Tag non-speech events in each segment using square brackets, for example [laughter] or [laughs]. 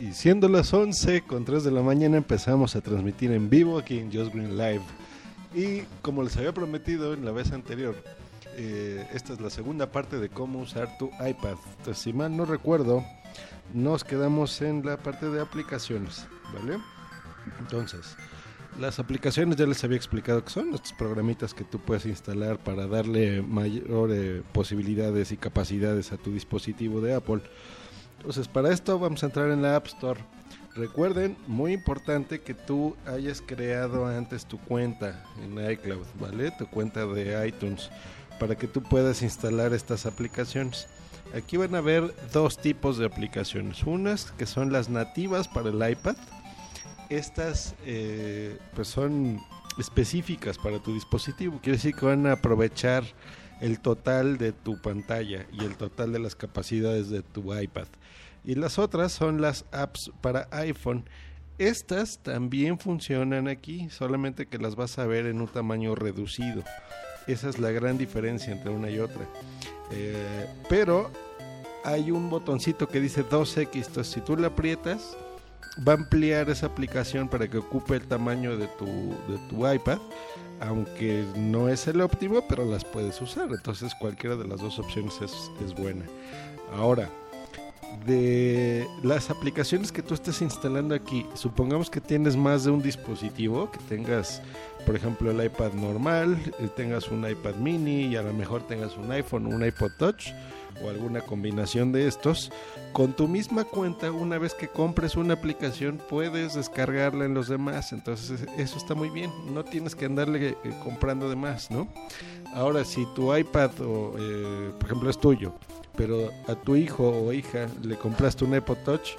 Y siendo las 11 con 3 de la mañana empezamos a transmitir en vivo aquí en Just Green Live. Y como les había prometido en la vez anterior, eh, esta es la segunda parte de cómo usar tu iPad. Entonces, si mal no recuerdo, nos quedamos en la parte de aplicaciones, ¿vale? Entonces, las aplicaciones ya les había explicado que son estos programitas que tú puedes instalar para darle mayores posibilidades y capacidades a tu dispositivo de Apple. Entonces, para esto vamos a entrar en la App Store. Recuerden, muy importante que tú hayas creado antes tu cuenta en iCloud, ¿vale? Tu cuenta de iTunes, para que tú puedas instalar estas aplicaciones. Aquí van a ver dos tipos de aplicaciones. Unas que son las nativas para el iPad. Estas eh, pues son específicas para tu dispositivo. Quiere decir que van a aprovechar el total de tu pantalla y el total de las capacidades de tu iPad. Y las otras son las apps para iPhone. Estas también funcionan aquí, solamente que las vas a ver en un tamaño reducido. Esa es la gran diferencia entre una y otra. Eh, pero hay un botoncito que dice 2X, entonces si tú le aprietas, va a ampliar esa aplicación para que ocupe el tamaño de tu, de tu iPad, aunque no es el óptimo, pero las puedes usar, entonces cualquiera de las dos opciones es, es buena. Ahora, de las aplicaciones que tú estés instalando aquí, supongamos que tienes más de un dispositivo, que tengas, por ejemplo, el iPad normal, eh, tengas un iPad mini y a lo mejor tengas un iPhone un iPod Touch o alguna combinación de estos, con tu misma cuenta, una vez que compres una aplicación, puedes descargarla en los demás. Entonces, eso está muy bien. No tienes que andarle eh, comprando de más, ¿no? Ahora, si tu iPad, eh, por ejemplo, es tuyo, pero a tu hijo o hija le compraste un iPod Touch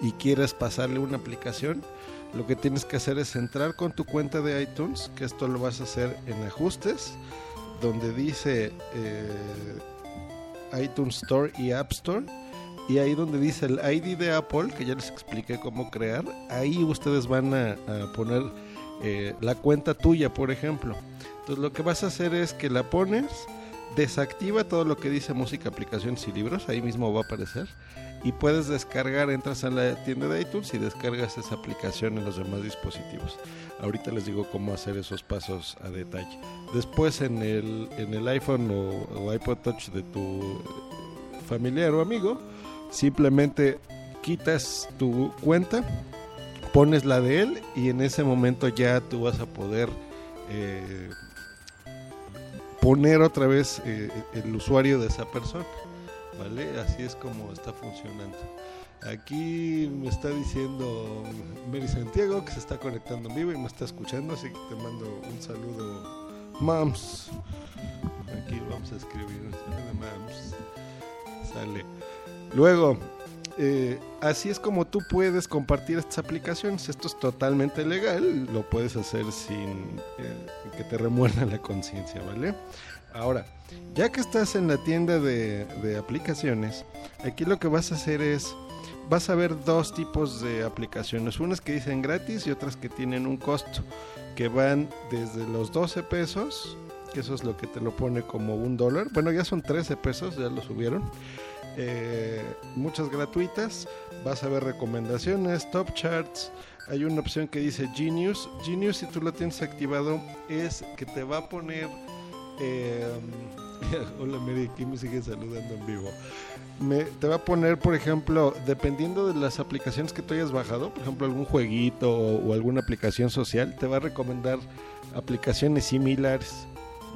y quieres pasarle una aplicación, lo que tienes que hacer es entrar con tu cuenta de iTunes, que esto lo vas a hacer en ajustes, donde dice eh, iTunes Store y App Store. Y ahí donde dice el ID de Apple, que ya les expliqué cómo crear, ahí ustedes van a, poner eh, la cuenta tuya, por ejemplo. Entonces lo que vas a hacer es que la pones, desactiva todo lo que dice música, aplicaciones y libros, ahí mismo va a aparecer. Y puedes descargar, entras a la tienda de iTunes y descargas esa aplicación en los demás dispositivos. Ahorita les digo cómo hacer esos pasos a detalle. Después en el, en el iPhone o, iPod Touch de tu familiar o amigo, simplemente quitas tu cuenta, pones la de él y en ese momento ya tú vas a poder eh, poner otra vez eh, el usuario de esa persona. ¿Vale? Así es como está funcionando. Aquí me está diciendo Mary Santiago que se está conectando en vivo y me está escuchando, así que te mando un saludo, Mams. Aquí vamos a escribir Mams. Sale. Luego, eh, así es como tú puedes compartir estas aplicaciones. Esto es totalmente legal, lo puedes hacer sin eh, que te remuerda la conciencia, ¿vale? Ahora, ya que estás en la tienda de, de, aplicaciones, aquí lo que vas a hacer es, vas a ver dos tipos de aplicaciones, unas que dicen gratis y otras que tienen un costo, que van desde los 12 pesos, que eso es lo que te lo pone como un dólar, bueno ya son 13 pesos, ya lo subieron, eh, muchas gratuitas, vas a ver recomendaciones, top charts, hay una opción que dice Genius, Genius si tú lo tienes activado es que te va a poner eh, [laughs] hola Mary, aquí me sigue saludando en vivo. Te va a poner, por ejemplo, dependiendo de las aplicaciones que tú hayas bajado, por ejemplo, algún jueguito o alguna aplicación social, te va a recomendar aplicaciones similares.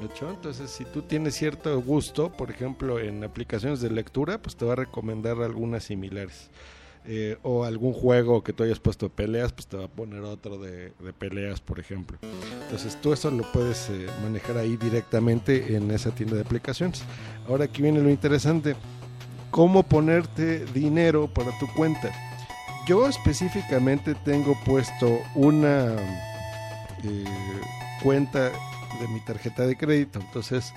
¿Hecho? Entonces, si tú tienes cierto gusto, por ejemplo, en aplicaciones de lectura, pues te va a recomendar algunas similares. Eh, o algún juego que tú hayas puesto peleas, pues te va a poner otro de, de peleas, por ejemplo. Entonces tú eso lo puedes eh, manejar ahí directamente en esa tienda de aplicaciones. Ahora aquí viene lo interesante, cómo ponerte dinero para tu cuenta. Yo específicamente tengo puesto una eh, cuenta de mi tarjeta de crédito, entonces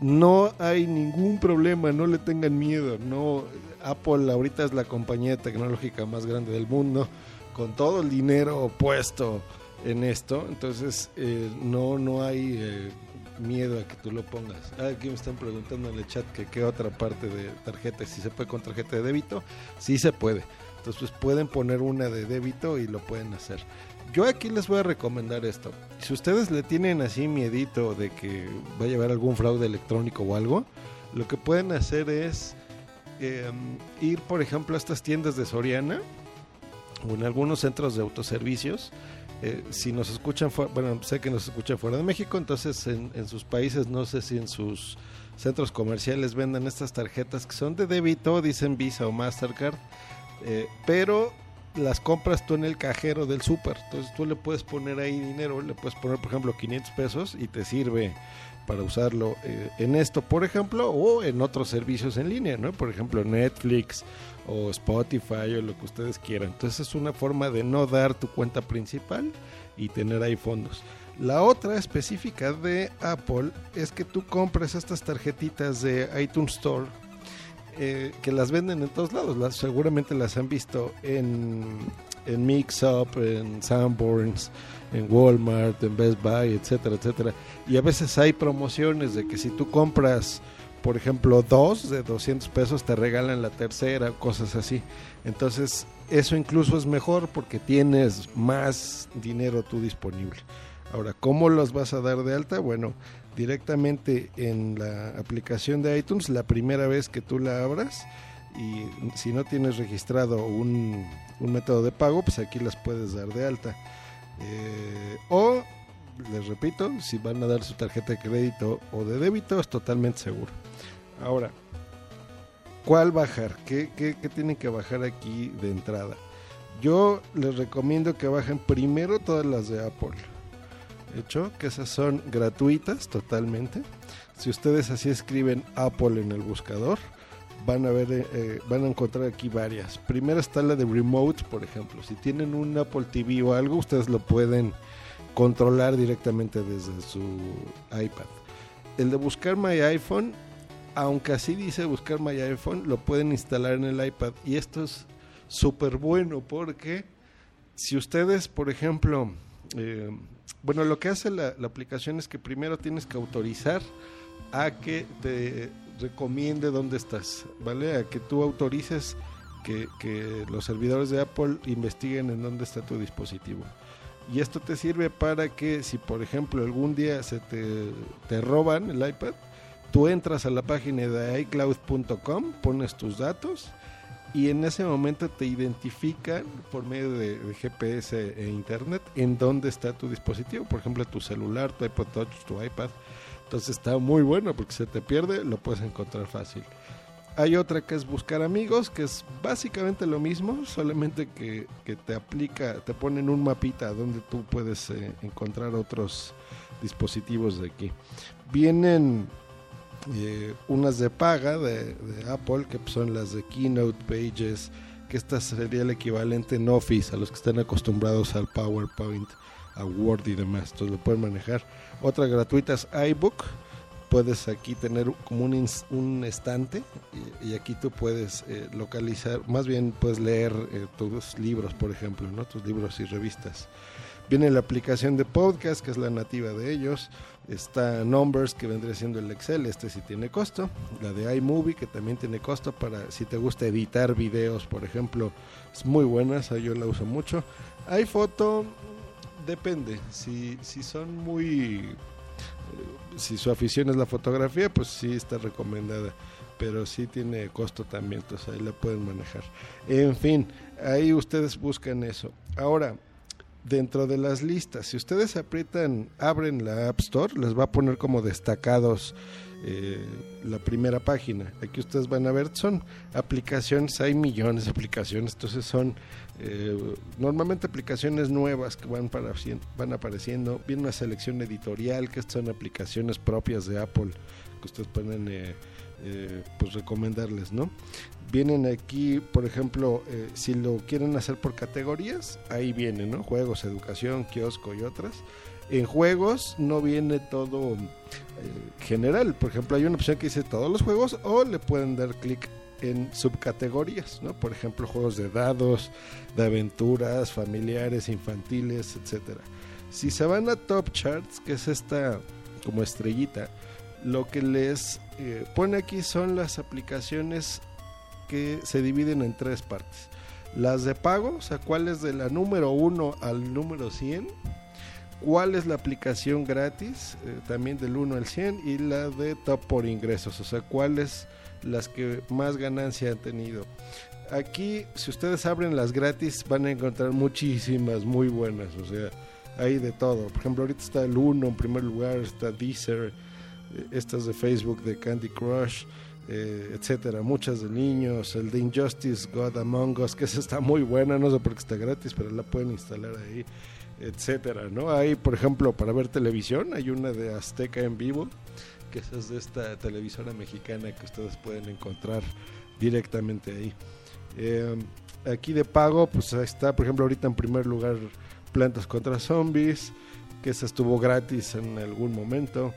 no hay ningún problema, no le tengan miedo, no Apple ahorita es la compañía tecnológica más grande del mundo, con todo el dinero puesto en esto, entonces eh, no, no hay eh, miedo a que tú lo pongas. Ah, aquí me están preguntando en el chat que qué otra parte de tarjeta, si se puede con tarjeta de débito, sí se puede. Entonces pues, pueden poner una de débito y lo pueden hacer. Yo aquí les voy a recomendar esto. Si ustedes le tienen así miedito de que va a llevar algún fraude electrónico o algo, lo que pueden hacer es em, ir, por ejemplo, a estas tiendas de Soriana o en algunos centros de autoservicios. Eh, si nos escuchan, bueno, sé que nos escuchan fuera de México, entonces en, en, sus países, no sé si en sus centros comerciales vendan estas tarjetas que son de débito, dicen Visa o Mastercard, eh, pero las compras tú en el cajero del súper. Entonces tú le puedes poner ahí dinero, le puedes poner, por ejemplo, 500 pesos y te sirve para usarlo eh, en esto, por ejemplo, o en otros servicios en línea, ¿no? Por ejemplo, Netflix o Spotify o lo que ustedes quieran. Entonces es una forma de no dar tu cuenta principal y tener ahí fondos. La otra específica de Apple es que tú compras estas tarjetitas de iTunes Store eh, que las venden en todos lados. Seguramente las han visto en, en Mix Up, en Sanborns, en Walmart, en Best Buy, etcétera, etcétera. Y a veces hay promociones de que si tú compras, por ejemplo, dos de 200 pesos, te regalan la tercera, cosas así. Entonces, eso incluso es mejor porque tienes más dinero tú disponible. Ahora, ¿cómo los vas a dar de alta? Bueno, directamente en la aplicación de iTunes la primera vez que tú la abras y si no tienes registrado un, método de pago, pues aquí las puedes dar de alta. Eh, o, les repito, si van a dar su tarjeta de crédito o de débito, es totalmente seguro. Ahora, ¿cuál bajar? ¿Qué, qué, qué tienen que bajar aquí de entrada? Yo les recomiendo que bajen primero todas las de Apple hecho, que esas son gratuitas totalmente. Si ustedes así escriben Apple en el buscador, van a ver, eh, eh, van a encontrar aquí varias. Primero está la de Remote, por ejemplo. Si tienen un Apple TV o algo, ustedes lo pueden controlar directamente desde su iPad. El de buscar My iPhone, aunque así dice buscar My iPhone, lo pueden instalar en el iPad. Y esto es súper bueno porque si ustedes, por ejemplo, eh, bueno, lo que hace la, aplicación es que primero tienes que autorizar a que te recomiende dónde estás, ¿vale? A que tú autorices que, los servidores de Apple investiguen en dónde está tu dispositivo. Y esto te sirve para que si por ejemplo algún día se te, te roban el iPad, tú entras a la página de iCloud.com, pones tus datos y en ese momento te identifican por medio de, GPS e internet en dónde está tu dispositivo, por ejemplo tu celular, tu iPod Touch, tu iPad. Entonces está muy bueno porque se te pierde lo puedes encontrar fácil. Hay otra que es buscar amigos, que es básicamente lo mismo, solamente que, te aplica, te ponen un mapita donde tú puedes eh, encontrar otros dispositivos de aquí. Vienen eh, unas de paga de, Apple, que son las de Keynote Pages, que esta sería el equivalente en Office a los que están acostumbrados al PowerPoint, a Word y demás. Entonces lo pueden manejar. Otra gratuita es iBook. Puedes aquí tener como un, un estante y, aquí tú puedes eh, localizar, más bien puedes leer eh, tus libros, por ejemplo, ¿no? tus libros y revistas. Viene la aplicación de podcast, que es la nativa de ellos. Está Numbers, que vendría siendo el Excel, este sí tiene costo. La de iMovie, que también tiene costo para si te gusta editar videos, por ejemplo. Es muy buena, yo la uso mucho. iPhoto, depende. Si, si son muy... Eh, si su afición es la fotografía, pues sí está recomendada pero sí tiene costo también, entonces ahí la pueden manejar. En fin, ahí ustedes buscan eso. Ahora, dentro de las listas. Si ustedes aprietan, abren la App Store, les va a poner como destacados eh, la primera página. Aquí ustedes van a ver, son aplicaciones, hay millones de aplicaciones, entonces son eh, normalmente aplicaciones nuevas que van, para, van apareciendo. Viene una selección editorial, que son aplicaciones propias de Apple que ustedes pueden eh, pues recomendarles, ¿no? vienen aquí, por ejemplo, eh, si lo quieren hacer por categorías, ahí vienen, ¿no? Juegos, educación, kiosco y otras. En juegos no viene todo eh, general. Por ejemplo, hay una opción que dice todos los juegos o le pueden dar clic en subcategorías, ¿no? Por ejemplo, juegos de dados, de aventuras, familiares, infantiles, etcétera. Si se van a Top Charts, que es esta como estrellita, lo que les eh, pone aquí son las aplicaciones que se dividen en tres partes. las de pago, o sea, cuál es de la número 1 al número 100, cuál es la aplicación gratis, eh, también del 1 al 100, y la de top por ingresos, o sea, cuáles las que más ganancia han tenido. Aquí, si ustedes abren las gratis, van a encontrar muchísimas muy buenas, o sea, hay de todo. Por ejemplo, ahorita está el 1 en primer lugar, está Deezer, estas de Facebook de Candy Crush, eh, etcétera, muchas de niños, el de Injustice God Among Us, que esa está muy buena, no sé por qué está gratis, pero la pueden instalar ahí, etcétera, ¿no? Hay, por ejemplo, para ver televisión, hay una de Azteca en vivo, que esa es de esta televisora mexicana que ustedes pueden encontrar directamente ahí. Eh, aquí de pago, pues está, por ejemplo, ahorita en primer lugar Plantas contra Zombies, que esa estuvo gratis en algún momento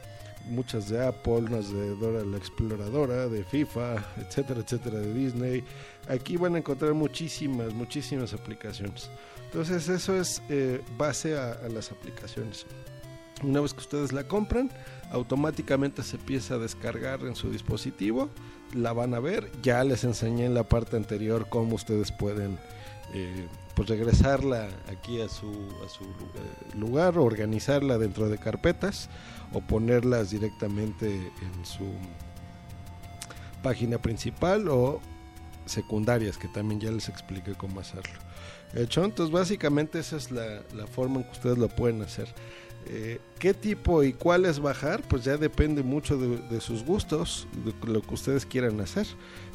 muchas de Apple, unas de Dora la Exploradora, de FIFA, etcétera, etcétera, de Disney. Aquí van a encontrar muchísimas, muchísimas aplicaciones. Entonces eso es eh, base a, las aplicaciones. Una vez que ustedes la compran, automáticamente se empieza a descargar en su dispositivo, la van a ver, ya les enseñé en la parte anterior cómo ustedes pueden eh, pues regresarla aquí a su, a su eh, lugar, organizarla dentro de carpetas o ponerlas directamente en su página principal o secundarias, que también ya les expliqué cómo hacerlo. Hecho, entonces básicamente esa es la, forma en que ustedes lo pueden hacer. Eh, ¿Qué tipo y cuál es bajar? Pues ya depende mucho de, sus gustos, de lo que ustedes quieran hacer.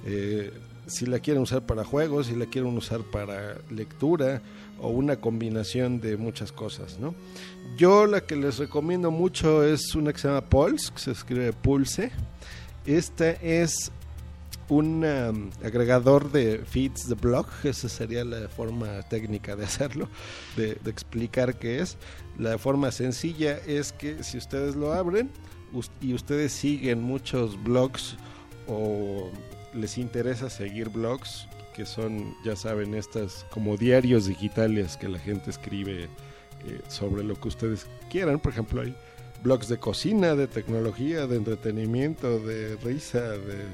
Eh, si la quieren usar para juegos, si la quieren usar para lectura o una combinación de muchas cosas, ¿no? Yo la que les recomiendo mucho es una que se llama Pulse, que se escribe Pulse. Esta es un um, agregador de feeds de blog, esa sería la forma técnica de hacerlo, de, de, explicar qué es. La forma sencilla es que si ustedes lo abren y ustedes siguen muchos blogs o les interesa seguir blogs, que son, ya saben, estas como diarios digitales que la gente escribe eh, sobre lo que ustedes quieran. Por ejemplo, hay blogs de cocina, de tecnología, de entretenimiento, de risa, de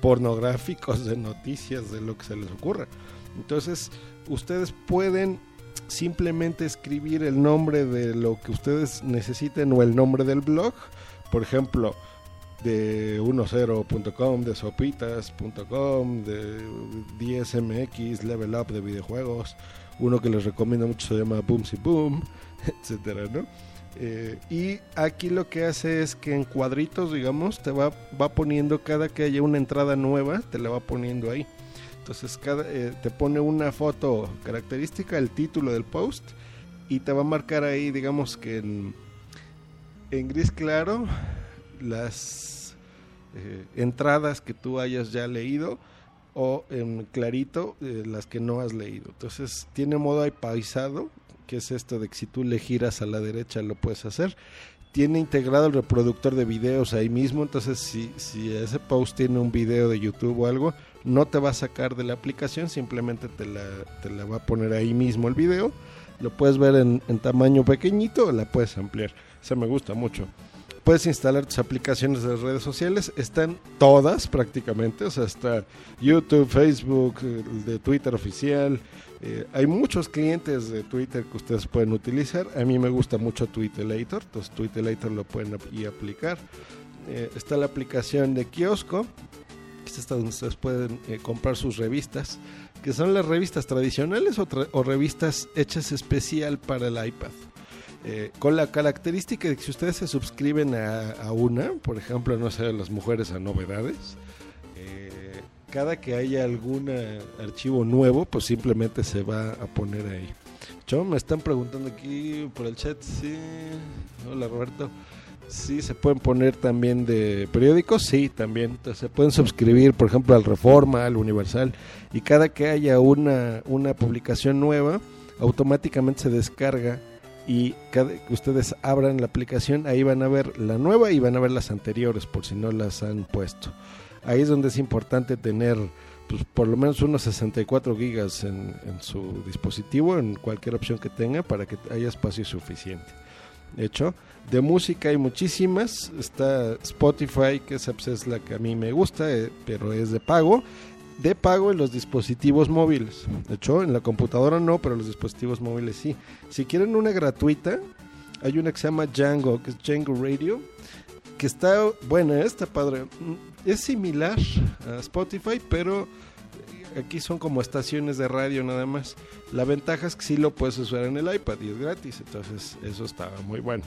pornográficos, de noticias, de lo que se les ocurra. Entonces, ustedes pueden simplemente escribir el nombre de lo que ustedes necesiten o el nombre del blog. Por ejemplo, de 10.com, de sopitas.com, de 10MX, Level Up de videojuegos. Uno que les recomiendo mucho se llama Boomsy Boom, [laughs] etcétera, ¿no? Eh, y aquí lo que hace es que en cuadritos, digamos, te va, va poniendo cada que haya una entrada nueva, te la va poniendo ahí. Entonces cada, eh, te pone una foto característica, el título del post, y te va a marcar ahí, digamos que en, en gris claro, las eh, entradas que tú hayas ya leído o en clarito eh, las que no has leído. Entonces tiene modo apaisado, que es esto de que si tú le giras a la derecha lo puedes hacer. Tiene integrado el reproductor de videos ahí mismo, entonces si, si ese post tiene un video de YouTube o algo, no te va a sacar de la aplicación, simplemente te la, te la va a poner ahí mismo el video. Lo puedes ver en, en tamaño pequeñito o la puedes ampliar. Eso me gusta mucho puedes instalar tus aplicaciones de redes sociales. Están todas prácticamente. O sea, está YouTube, Facebook, de Twitter oficial. Eh, hay muchos clientes de Twitter que ustedes pueden utilizar. A mí me gusta mucho Twitterator. Entonces Twitterator lo pueden y aplicar. Eh, está la aplicación de kiosco. Que es donde ustedes pueden eh, comprar sus revistas. Que son las revistas tradicionales o, o revistas hechas especial para el iPad. Eh, con la característica de que si ustedes se suscriben a, una, por ejemplo, no sé, las mujeres a novedades, eh, cada que haya algún archivo nuevo, pues simplemente se va a poner ahí. Yo me están preguntando aquí por el chat, sí, hola Roberto, sí, se pueden poner también de periódicos, sí, también, se pueden suscribir, por ejemplo, al Reforma, al Universal, y cada que haya una, una publicación nueva, automáticamente se descarga y cada ustedes abran la aplicación, ahí van a ver la nueva y van a ver las anteriores por si no las han puesto. Ahí es donde es importante tener pues, por lo menos unos 64 gigas en, su dispositivo, en cualquier opción que tenga, para que haya espacio suficiente. De hecho, de música hay muchísimas. Está Spotify, que pues, es la que a mí me gusta, eh, pero es de pago. De pago en los dispositivos móviles. De hecho, en la computadora no, pero los dispositivos móviles sí. Si quieren una gratuita, hay una que se llama Django, que es Django Radio, que está, bueno, está padre. Es similar a Spotify, pero aquí son como estaciones de radio nada más. La ventaja es que sí lo puedes usar en el iPad y es gratis, entonces eso está muy bueno.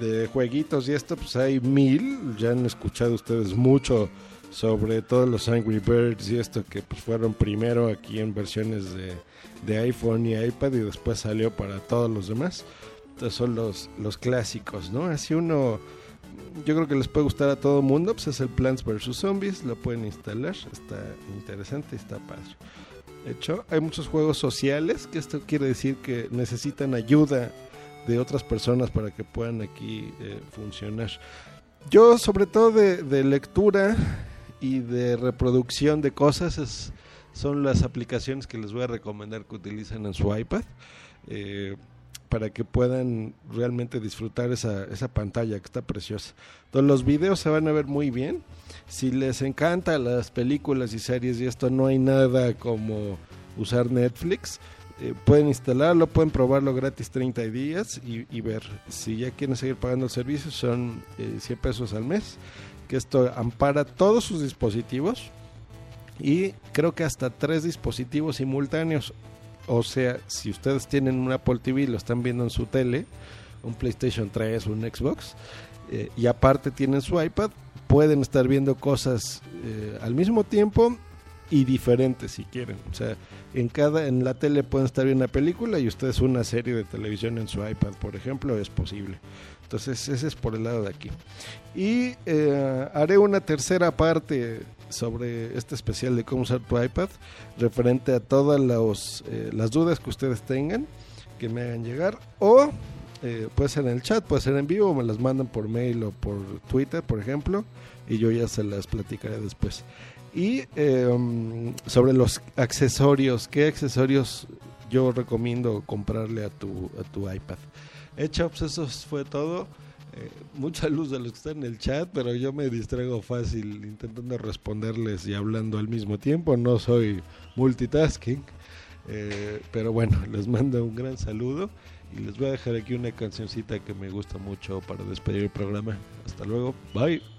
De jueguitos y esto, pues hay mil, ya han escuchado ustedes mucho sobre todos los Angry Birds y esto que pues fueron primero aquí en versiones de, de iPhone y iPad y después salió para todos los demás. Entonces son los, los clásicos, ¿no? Así uno yo creo que les puede gustar a todo el mundo, pues es el Plants vs. Zombies, lo pueden instalar, está interesante, está padre. De hecho, hay muchos juegos sociales, que esto quiere decir que necesitan ayuda de otras personas para que puedan aquí eh, funcionar. Yo, sobre todo de, lectura y de reproducción de cosas, son las aplicaciones que les voy a recomendar que utilicen en su iPad. Eh, para que puedan realmente disfrutar esa, esa pantalla que está preciosa. Entonces los videos se van a ver muy bien. Si les encanta las películas y series y esto no hay nada como usar Netflix, eh, pueden instalarlo, pueden probarlo gratis 30 días y, ver. Si ya quieren seguir pagando el servicio son 100 eh, pesos al mes, que esto ampara todos sus dispositivos y creo que hasta tres dispositivos simultáneos o sea, si ustedes tienen un Apple TV y lo están viendo en su tele, un PlayStation 3, un Xbox, eh, y aparte tienen su iPad, pueden estar viendo cosas eh, al mismo tiempo y diferentes si quieren. O sea, en cada en la tele pueden estar viendo una película y ustedes una serie de televisión en su iPad, por ejemplo, es posible. Entonces, ese es por el lado de aquí. Y eh, haré una tercera parte sobre este especial de cómo usar tu iPad, referente a todas los, eh, las dudas que ustedes tengan, que me hagan llegar, o eh, puede ser en el chat, puede ser en vivo, me las mandan por mail o por Twitter, por ejemplo, y yo ya se las platicaré después. Y em, sobre los accesorios, ¿qué accesorios yo recomiendo comprarle a tu, a tu iPad? Hecho, pues eso fue todo. Eh, mucha luz de los que están en el chat, pero yo me distraigo fácil intentando responderles y hablando al mismo tiempo. No soy multitasking. Eh, pero bueno, [laughs] les mando un gran saludo y les voy a dejar aquí una cancioncita que me gusta mucho para despedir el programa. Hasta luego, bye.